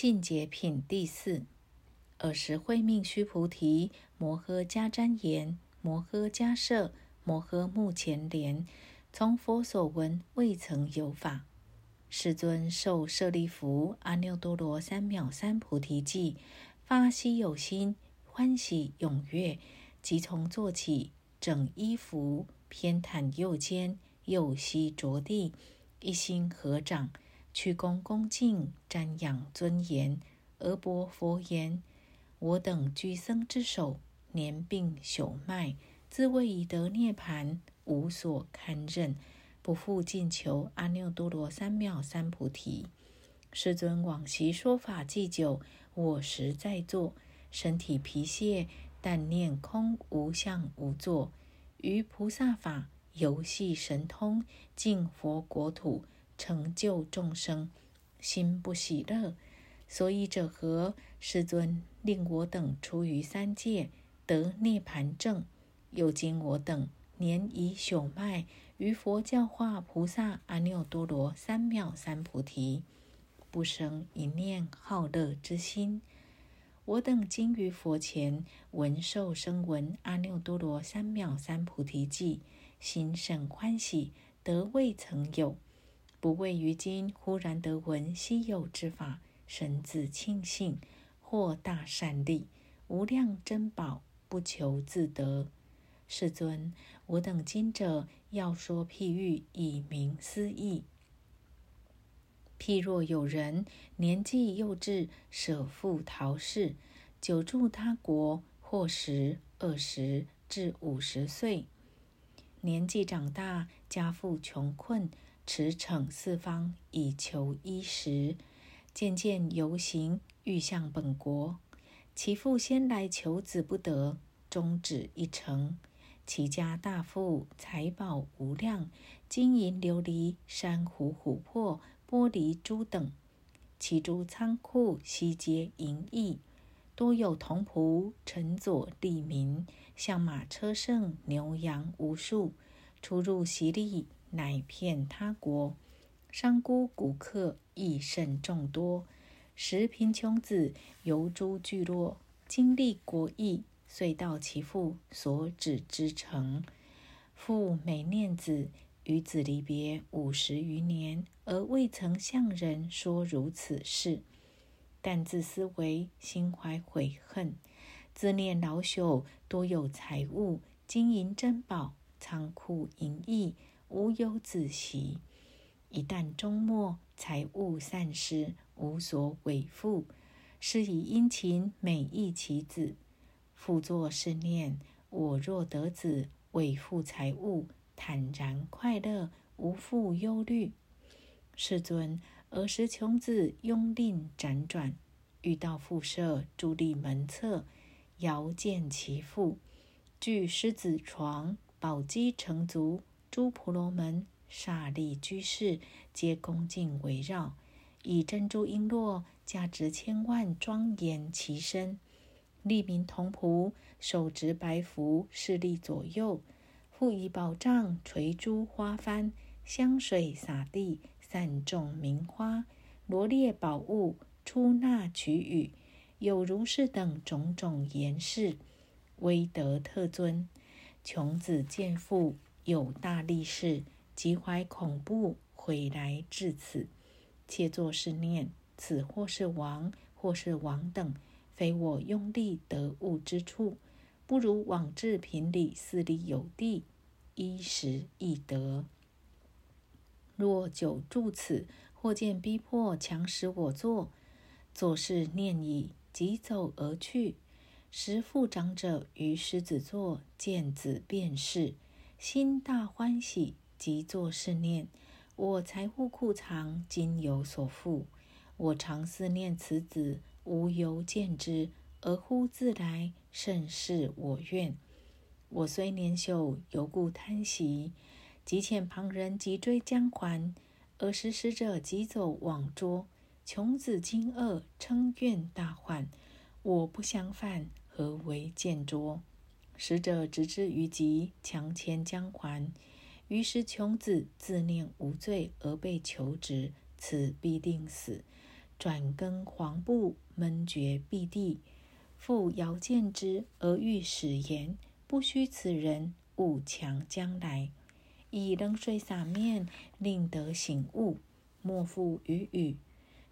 信解品第四。尔时会命须菩提摩诃迦旃延、摩诃迦摄、摩诃目犍连，从佛所闻未曾有法。世尊受舍利弗、阿耨多罗三藐三菩提记，发希有心，欢喜踊跃，即从坐起，整衣服，偏袒右肩，右膝着地，一心合掌，屈躬恭敬，瞻仰尊严，而薄佛言：“我等居僧之首，年并朽迈，自谓已得涅盘，无所堪任。”不复进求阿耨多罗三藐三菩提。世尊往昔说法既久，我实在座，身体疲懈，但念空无相无作，于菩萨法游戏神通，尽佛国土，成就众生，心不喜乐。所以者何？世尊令我等出于三界，得涅盘正。又今我等年已朽迈。于佛教化菩萨阿耨多罗三藐三菩提，不生一念好乐之心。我等今于佛前闻受声闻阿耨多罗三藐三菩提记，心甚欢喜，得未曾有。不畏于今忽然得闻稀有之法，神自庆幸，获大善利，无量珍宝，不求自得。世尊，我等今者。要说譬喻以明思义。譬若有人年纪幼稚，舍父逃世，久住他国，或十、二十至五十岁，年纪长大，家父穷困，驰骋四方以求衣食，渐渐游行，欲向本国。其父先来求子不得，终止一成。其家大富，财宝无量，金银琉璃、珊瑚、琥珀、玻璃珠等，其诸仓库悉皆银溢，多有童仆乘佐利民，象马车胜，牛羊无数，出入席利，乃遍他国。商贾古客亦甚众多，时贫穷子游诸聚落，经历国邑。遂到其父所指之城，父每念子与子离别五十余年，而未曾向人说如此事。但自思为心怀悔恨，自念老朽多有财物、金银珍宝、仓库盈溢，无忧自喜。一旦终末，财物散失，无所委负，是以殷勤美意其子。复作是念：我若得子，为负财物，坦然快乐，无复忧虑。世尊，儿时穷子拥令辗转，遇到复舍伫立门侧，遥见其父，具狮子床，宝鸡成足，诸婆罗门、刹利居士皆恭敬围绕，以珍珠璎珞价值千万，庄严其身。利民同仆，手执白符，势力左右；复以宝杖垂珠花幡，香水洒地，散种名花，罗列宝物，出纳取予，有如是等种种言饰，威德特尊。穷子见父有大力士，即怀恐怖，悔来至此，切作是念：此或是王，或是王等。非我用力得物之处，不如往至平里，四里有地，衣食易得。若久住此，或见逼迫，强使我坐，坐事念已，即走而去。时父长者于狮子座见子便是，心大欢喜，即作是念：我财物库藏，今有所负。我常思念此子。无由见之，而忽自来，甚是我愿。我虽年朽，犹故贪喜。即遣旁人急追将还，而时使者急走往捉。穷子惊愕，称怨大患。我不相犯，何为见捉？使者执之于急，强牵将还。于是穷子自念无罪，而被求职，此必定死。转更黄布，闷绝蔽地。复遥见之而欲使言，不须此人，勿强将来。以冷水洒面，令得醒悟。莫复语语。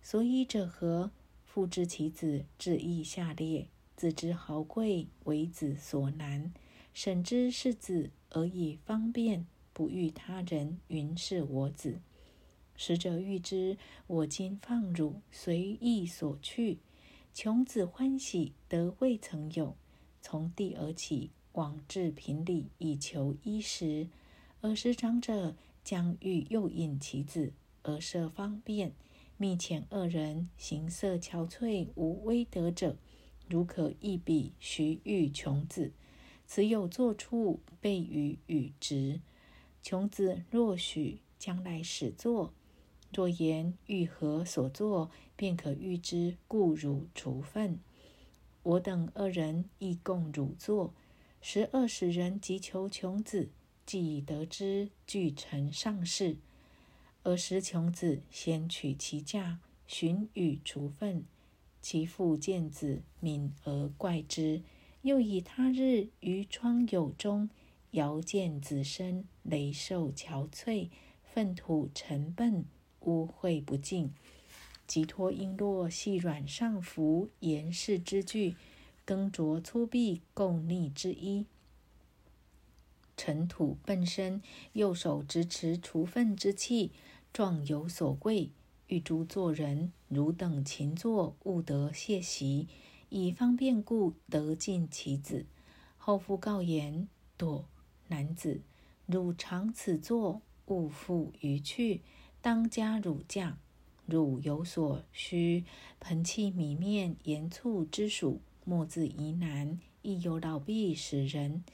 所以者何？父知其子志意下劣，子之豪贵，为子所难。审之是子，而以方便，不欲他人云是我子。使者欲知，我今放汝随意所去。穷子欢喜，得未曾有。从地而起，往至平里，以求衣食。尔时长者将欲诱引其子，而设方便。密遣二人行色憔悴无威德者，如可一笔徐遇穷子，此有作处，备于与之。穷子若许，将来始作；若言欲何所作，便可预知，故汝处分。我等二人亦共汝作。十二使人急求穷子，既已得知，俱成上士。尔时穷子先取其价，寻与除粪。其父见子，敏而怪之。又以他日于窗有钟，遥见子身，雷受憔悴，粪土尘笨，污秽不净。即托璎珞细软上服，严饰之具，更着粗鄙垢腻之衣。尘土笨身，右手执持除粪之器。状有所贵，欲诸作人汝等勤作，勿得谢席，以方便故，得尽其子。后复告言：朵男子，汝常此作，勿复于去，当加汝驾。汝有所需，盆器米面盐醋之属，莫自疑难。亦有老婢使人，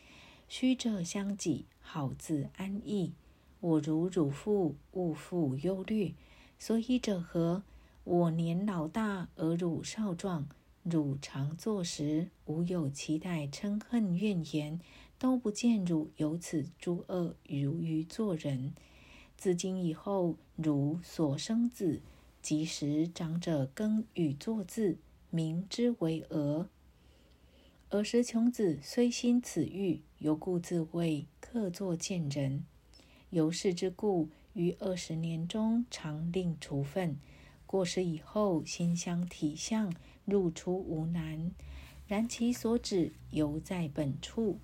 须者相给，好自安逸。我如汝父，勿复忧虑。所以者何？我年老大，而汝少壮。汝常坐时，无有期待嗔恨怨言，都不见汝有此诸恶，如于做人。自今以后，汝所生子，即时长者耕与作字，名之为娥。尔时穷子虽心此欲，犹故自谓客作贱人。由是之故，于二十年中常令除粪。过世以后，心相体相，入出无难。然其所指犹在本处。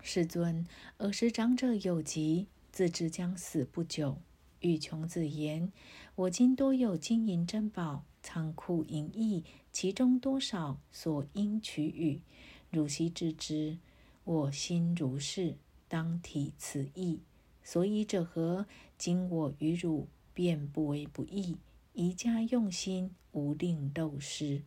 世尊，尔时长者有疾，自知将死不久，欲穷子言：“我今多有金银珍宝，仓库盈溢，其中多少所应取予？汝悉知之。我心如是，当体此意。”所以者何？今我与汝便不为不义，宜加用心，无令斗失。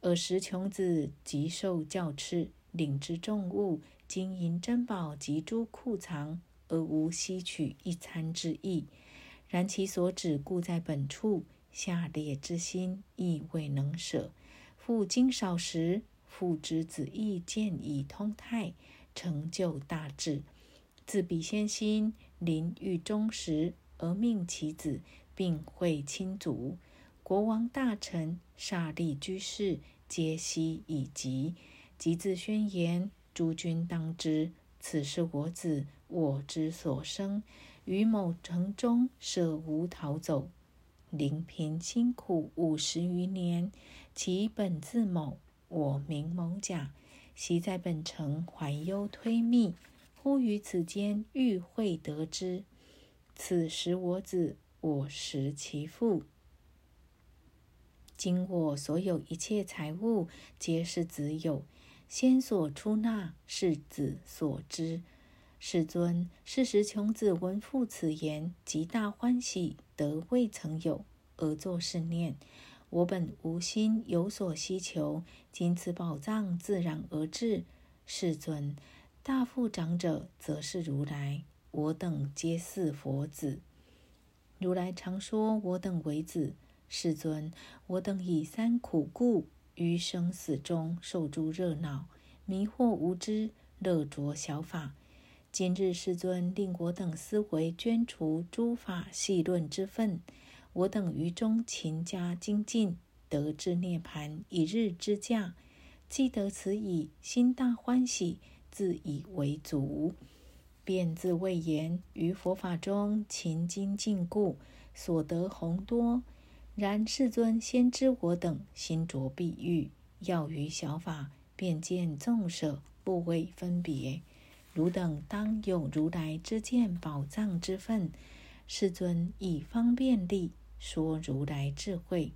尔时穷子极受教敕，领之重物、金银珍宝及诸库藏，而无吸取一餐之意。然其所指故在本处，下列之心亦未能舍。复今少时，父之子亦见以通泰，成就大志。自彼先心临狱终时，而命其子，并会亲族、国王、大臣、刹利居士，皆悉以及。即自宣言：诸君当知，此是我子，我之所生。于某城中，舍无逃走，临贫辛苦五十余年。其本字某，我名某甲，昔在本城怀忧推密。忽于此间遇会得知，此时我子，我识其父。今我所有一切财物，皆是子有。先所出纳，是子所知。世尊，是时穷子闻父此言，极大欢喜，得未曾有，而作是念：我本无心有所希求，今此宝藏自然而至。世尊。大富长者，则是如来。我等皆似佛子。如来常说：“我等为子。”世尊，我等以三苦故，于生死中受诸热闹，迷惑无知，乐着小法。今日世尊令我等思维捐除诸法细论之分，我等于中勤加精进，得至涅盘一日之价。既得此矣，心大欢喜，自以为足。便自谓言：于佛法中勤精进故，所得宏多。然世尊先知我等心着碧玉，要于小法，便见众舍，不为分别。汝等当有如来之见宝藏之分。世尊以方便力说如来智慧。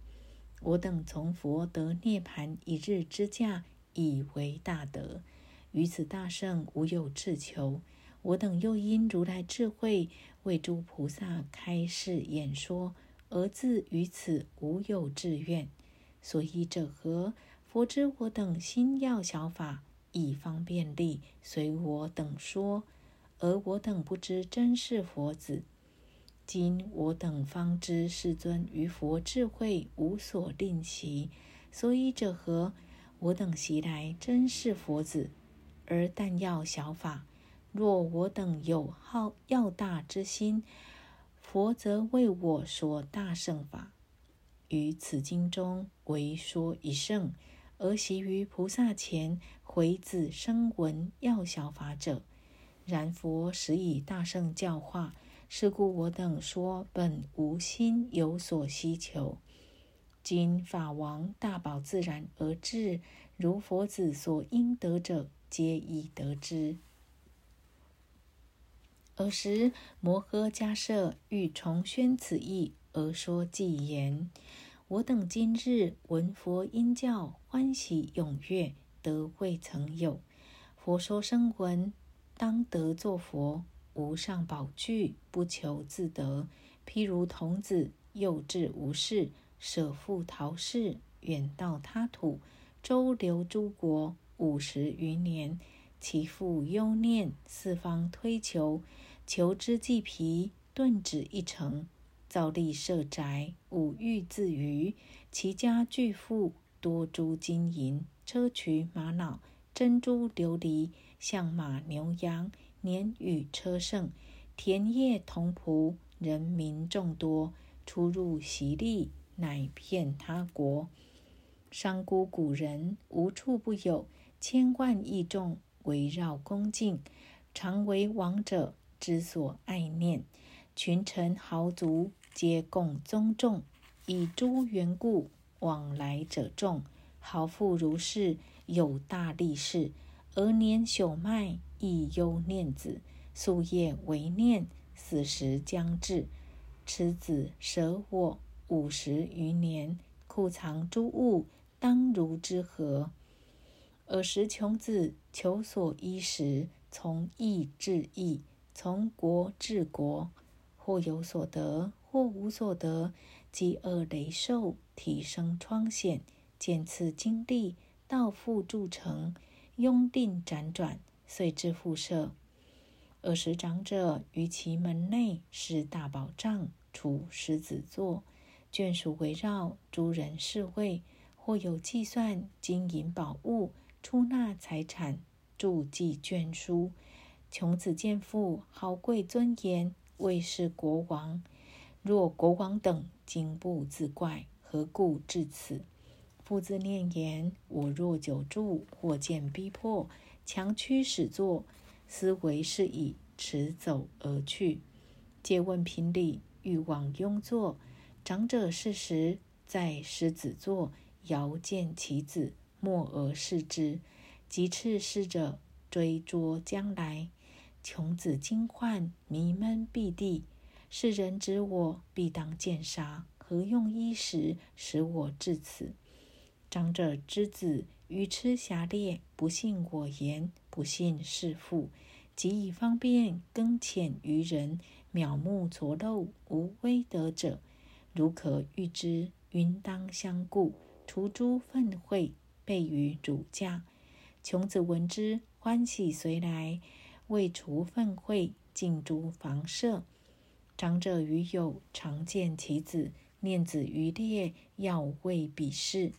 我等从佛得涅盘一日之价，以为大德。于此大圣无有自求。我等又因如来智慧，为诸菩萨开示演说。而自于此无有志愿，所以者何？佛知我等心要小法，以方便利随我等说，而我等不知真是佛子。今我等方知世尊于佛智慧无所吝惜，所以者何？我等习来真是佛子，而但要小法。若我等有好要大之心，佛则为我说大圣法，于此经中为说一圣，而习于菩萨前回子声闻要小法者。然佛实以大圣教化，是故我等说本无心有所希求。今法王大宝自然而至，如佛子所应得者，皆已得之。尔时，摩诃迦摄欲重宣此意，而说偈言：“我等今日闻佛音教，欢喜踊跃，得未曾有。佛说声闻，当得作佛，无上宝具，不求自得。譬如童子幼稚无事，舍父逃世，远到他土，周流诸国五十余年，其父忧念，四方推求。”求之既疲，顿止一城，造立舍宅，五欲自娱。其家巨富，多诸金银、砗磲玛瑙、珍珠琉璃、象马牛羊、年与车胜，田业同仆，人民众多，出入习利，乃遍他国。商贾古人无处不有，千万亿众围绕恭敬，常为王者。之所爱念，群臣豪族皆共宗重，以诸缘故往来者众。豪富如是，有大力士，而年朽迈，亦忧念子，夙夜为念，死时将至。此子舍我五十余年，库藏诸物，当如之何？尔时穷子求所衣食，从义至易。从国治国，或有所得，或无所得。饥饿雷兽，体生疮癣，见次经历，道复铸成，拥定辗转，遂至复舍。尔时长者于其门内施大宝藏，处狮子座，眷属围绕，诸人侍卫，或有计算金银宝物，出纳财产，注记卷书。穷子见父豪贵尊严，未是国王。若国王等惊怖自怪，何故至此？父自念言：我若久住，或见逼迫，强驱使作，思为是矣，驰走而去。借问平理，欲往拥坐。长者适时，在狮子座，遥见其子，默而视之。即斥侍者追捉将来。穷子惊患，迷闷闭地。世人指我，必当见杀。何用衣食，使我至此？长者之子愚痴狭劣，不信我言，不信是父。即以方便更遣于人，渺目错漏，无威德者。如可欲之，云当相顾，除诸愤秽，备于主驾。穷子闻之，欢喜随来。为除愤秽，进诸房舍。长者与友常见其子，念子于列，要为比试。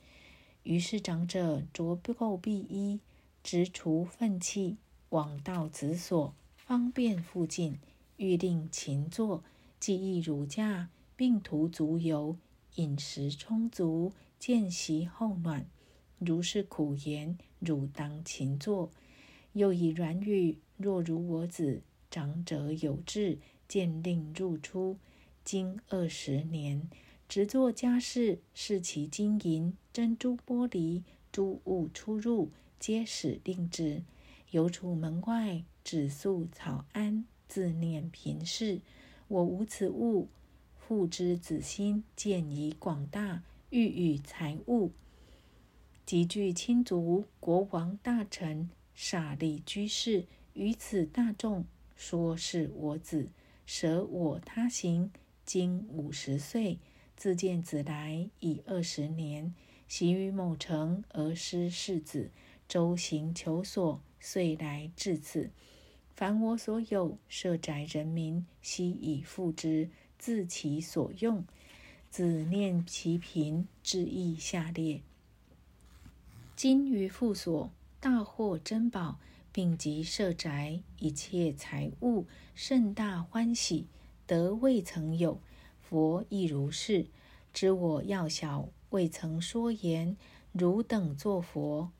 于是长者着垢蔽衣，直除愤气，往到子所，方便复进。欲令勤坐，即意儒驾，并涂足油，饮食充足，见习后暖。如是苦言，汝当勤作。又以软语：若如我子，长者有志，见令入出，经二十年，只做家事，视其金银、珍珠、玻璃、诸物出入，皆使令之。游出门外，只宿草庵，自念贫事。我无此物。父之子心见以广大，欲与财物，集聚亲族、国王、大臣、傻利居士，于此大众说是我子，舍我他行，今五十岁，自见子来已二十年，行于某城而失世子，周行求索，遂来至此。凡我所有，舍宅人民，悉以付之。自其所用，子念其贫，致意下列。今于富所大获珍宝，并及舍宅一切财物，甚大欢喜，得未曾有。佛亦如是。知我要小，未曾说言。汝等作佛，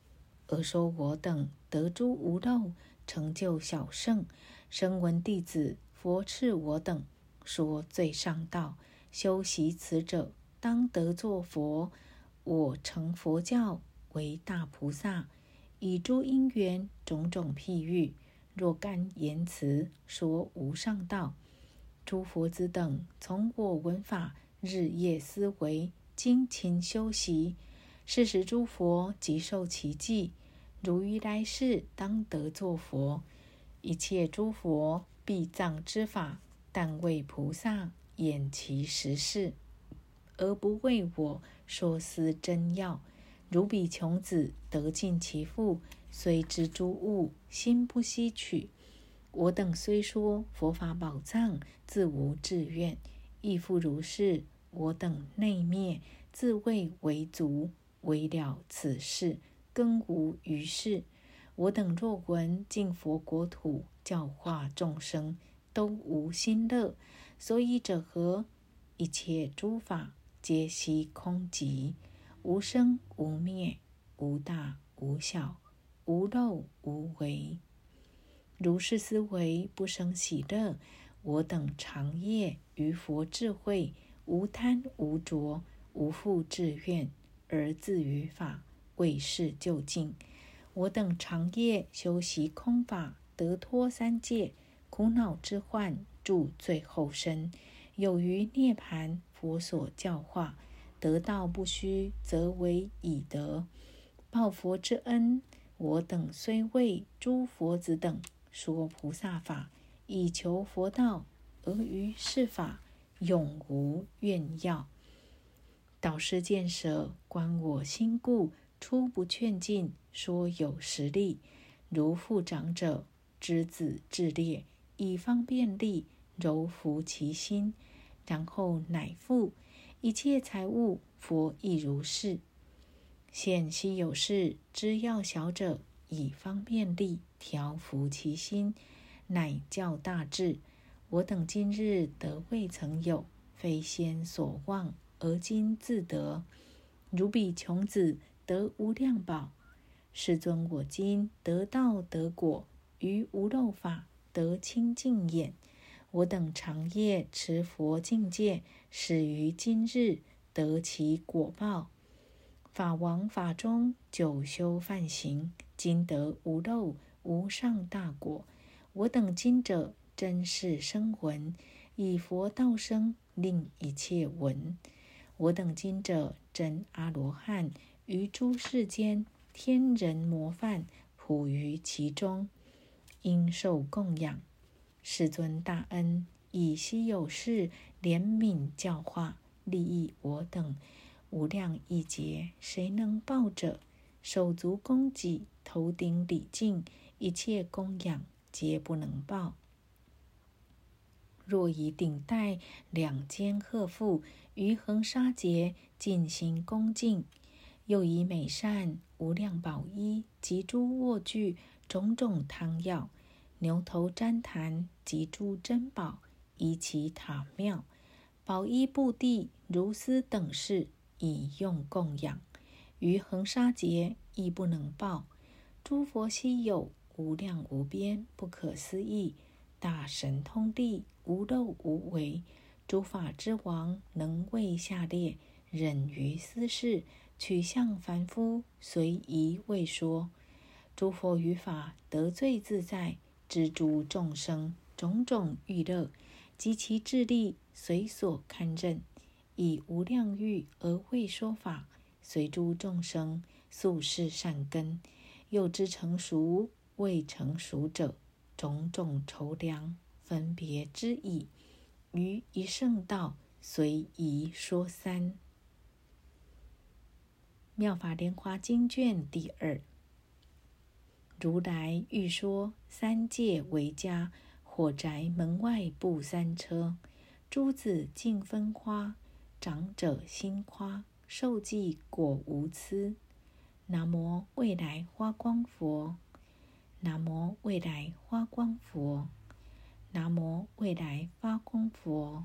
而说我等得诸无漏，成就小圣。声闻弟子，佛赐我等。说最上道，修习此者，当得作佛。我成佛教为大菩萨，以诸因缘种种譬喻，若干言辞说无上道。诸佛子等从我闻法，日夜思维，精勤修习，是时诸佛即受其记。如于来世当得作佛，一切诸佛必藏之法。但为菩萨演其实事，而不为我说思真要。如彼穷子得尽其父，虽知诸物，心不悉取。我等虽说佛法宝藏，自无志愿，亦复如是。我等内灭，自谓为足，为了此事，更无余事。我等若闻尽佛国土，教化众生。都无心乐，所以者何？一切诸法皆悉空寂，无生无灭，无大无小，无漏无为。如是思维，不生喜乐。我等长夜于佛智慧，无贪无着，无复志愿，而自于法，为是究竟。我等长夜修习空法，得脱三界。苦恼之患住最后身，有余涅盘，佛所教化，得道不虚，则为以德。报佛之恩，我等虽为诸佛子等说菩萨法，以求佛道，而于是法永无怨要。导师见舍，观我心故，初不劝进，说有实力，如父长者之子智烈。以方便利柔服其心，然后乃复一切财物，佛亦如是。现昔有事知要小者，以方便力调伏其心，乃教大智。我等今日得未曾有，非先所望，而今自得。如彼穷子得无量宝，世尊我今得道得果，于无漏法。得清净眼，我等长夜持佛境界，始于今日得其果报。法王法中久修梵行，今得无漏无上大果。我等今者真是生闻，以佛道生，令一切闻。我等今者真阿罗汉，于诸世间天人模范，普于其中。应受供养，世尊大恩，以稀有事怜悯教化，利益我等无量亿劫。谁能报者？手足供给，头顶礼敬，一切供养皆不能报。若以顶戴两肩贺覆，于恒沙劫尽心恭敬；又以美善无量宝衣及诸卧具。种种汤药、牛头旃檀及诸珍宝，以其塔庙，宝衣布地、如丝等事，以用供养。于恒沙劫亦不能报。诸佛稀有，无量无边，不可思议。大神通力，无漏无为。诸法之王，能为下列，忍于斯事，取向凡夫，随宜未说。诸佛于法得最自在，知诸众生种种欲乐，及其智力随所堪任，以无量欲而为说法，随诸众生宿世善根，又知成熟未成熟者种种愁良分别之意，于一圣道随宜说三。妙法莲华经卷第二。如来欲说三界为家，火宅门外布三车，诸子尽分花，长者心夸，受记果无疵。南无未来花光佛，南无未来花光佛，南无未来花光佛。